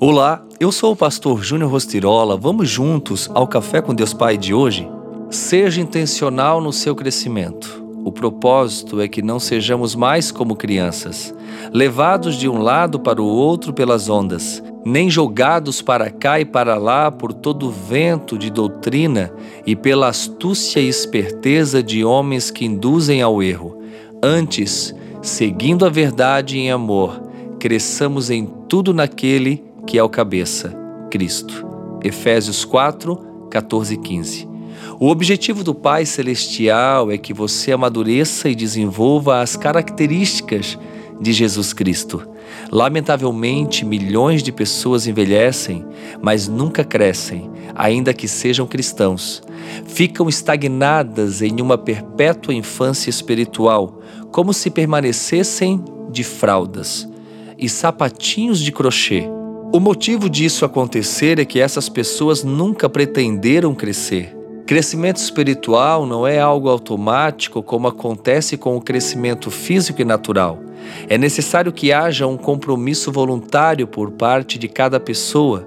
Olá, eu sou o pastor Júnior Rostirola. Vamos juntos ao Café com Deus Pai de hoje? Seja intencional no seu crescimento. O propósito é que não sejamos mais como crianças, levados de um lado para o outro pelas ondas, nem jogados para cá e para lá por todo o vento de doutrina e pela astúcia e esperteza de homens que induzem ao erro. Antes, seguindo a verdade em amor, cresçamos em tudo naquele que é o cabeça, Cristo. Efésios 4, 14 e 15. O objetivo do Pai Celestial é que você amadureça e desenvolva as características de Jesus Cristo. Lamentavelmente, milhões de pessoas envelhecem, mas nunca crescem, ainda que sejam cristãos. Ficam estagnadas em uma perpétua infância espiritual, como se permanecessem de fraldas e sapatinhos de crochê o motivo disso acontecer é que essas pessoas nunca pretenderam crescer. Crescimento espiritual não é algo automático como acontece com o crescimento físico e natural. É necessário que haja um compromisso voluntário por parte de cada pessoa.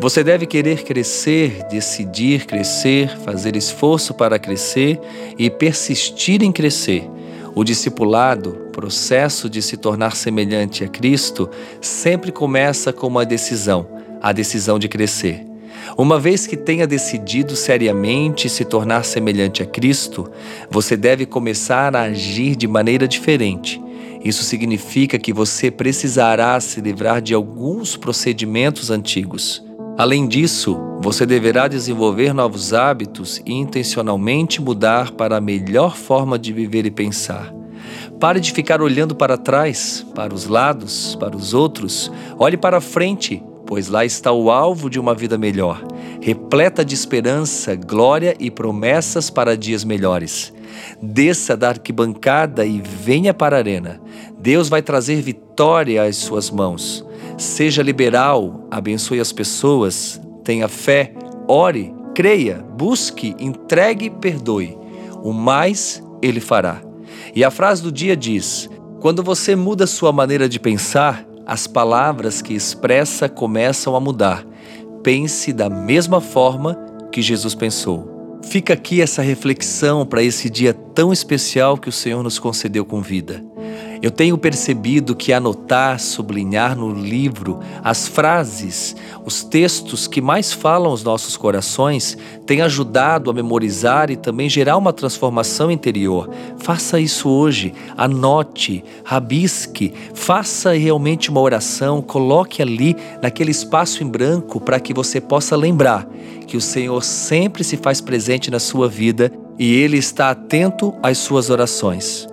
Você deve querer crescer, decidir crescer, fazer esforço para crescer e persistir em crescer. O discipulado, processo de se tornar semelhante a Cristo, sempre começa com uma decisão, a decisão de crescer. Uma vez que tenha decidido seriamente se tornar semelhante a Cristo, você deve começar a agir de maneira diferente. Isso significa que você precisará se livrar de alguns procedimentos antigos. Além disso, você deverá desenvolver novos hábitos e intencionalmente mudar para a melhor forma de viver e pensar. Pare de ficar olhando para trás, para os lados, para os outros. Olhe para frente, pois lá está o alvo de uma vida melhor, repleta de esperança, glória e promessas para dias melhores. Desça da arquibancada e venha para a arena. Deus vai trazer vitória às suas mãos. Seja liberal, abençoe as pessoas, tenha fé, ore, creia, busque, entregue perdoe. O mais ele fará. E a frase do dia diz: Quando você muda sua maneira de pensar, as palavras que expressa começam a mudar. Pense da mesma forma que Jesus pensou. Fica aqui essa reflexão para esse dia tão especial que o Senhor nos concedeu com vida. Eu tenho percebido que anotar, sublinhar no livro as frases, os textos que mais falam aos nossos corações, tem ajudado a memorizar e também gerar uma transformação interior. Faça isso hoje, anote, rabisque, faça realmente uma oração, coloque ali naquele espaço em branco para que você possa lembrar que o Senhor sempre se faz presente na sua vida e Ele está atento às suas orações.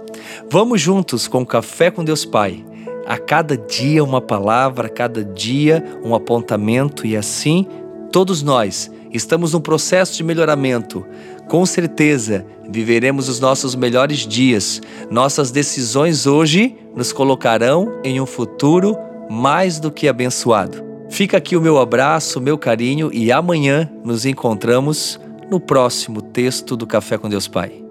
Vamos juntos com Café com Deus Pai. A cada dia uma palavra, a cada dia um apontamento e assim todos nós estamos num processo de melhoramento. Com certeza viveremos os nossos melhores dias. Nossas decisões hoje nos colocarão em um futuro mais do que abençoado. Fica aqui o meu abraço, o meu carinho e amanhã nos encontramos no próximo texto do Café com Deus Pai.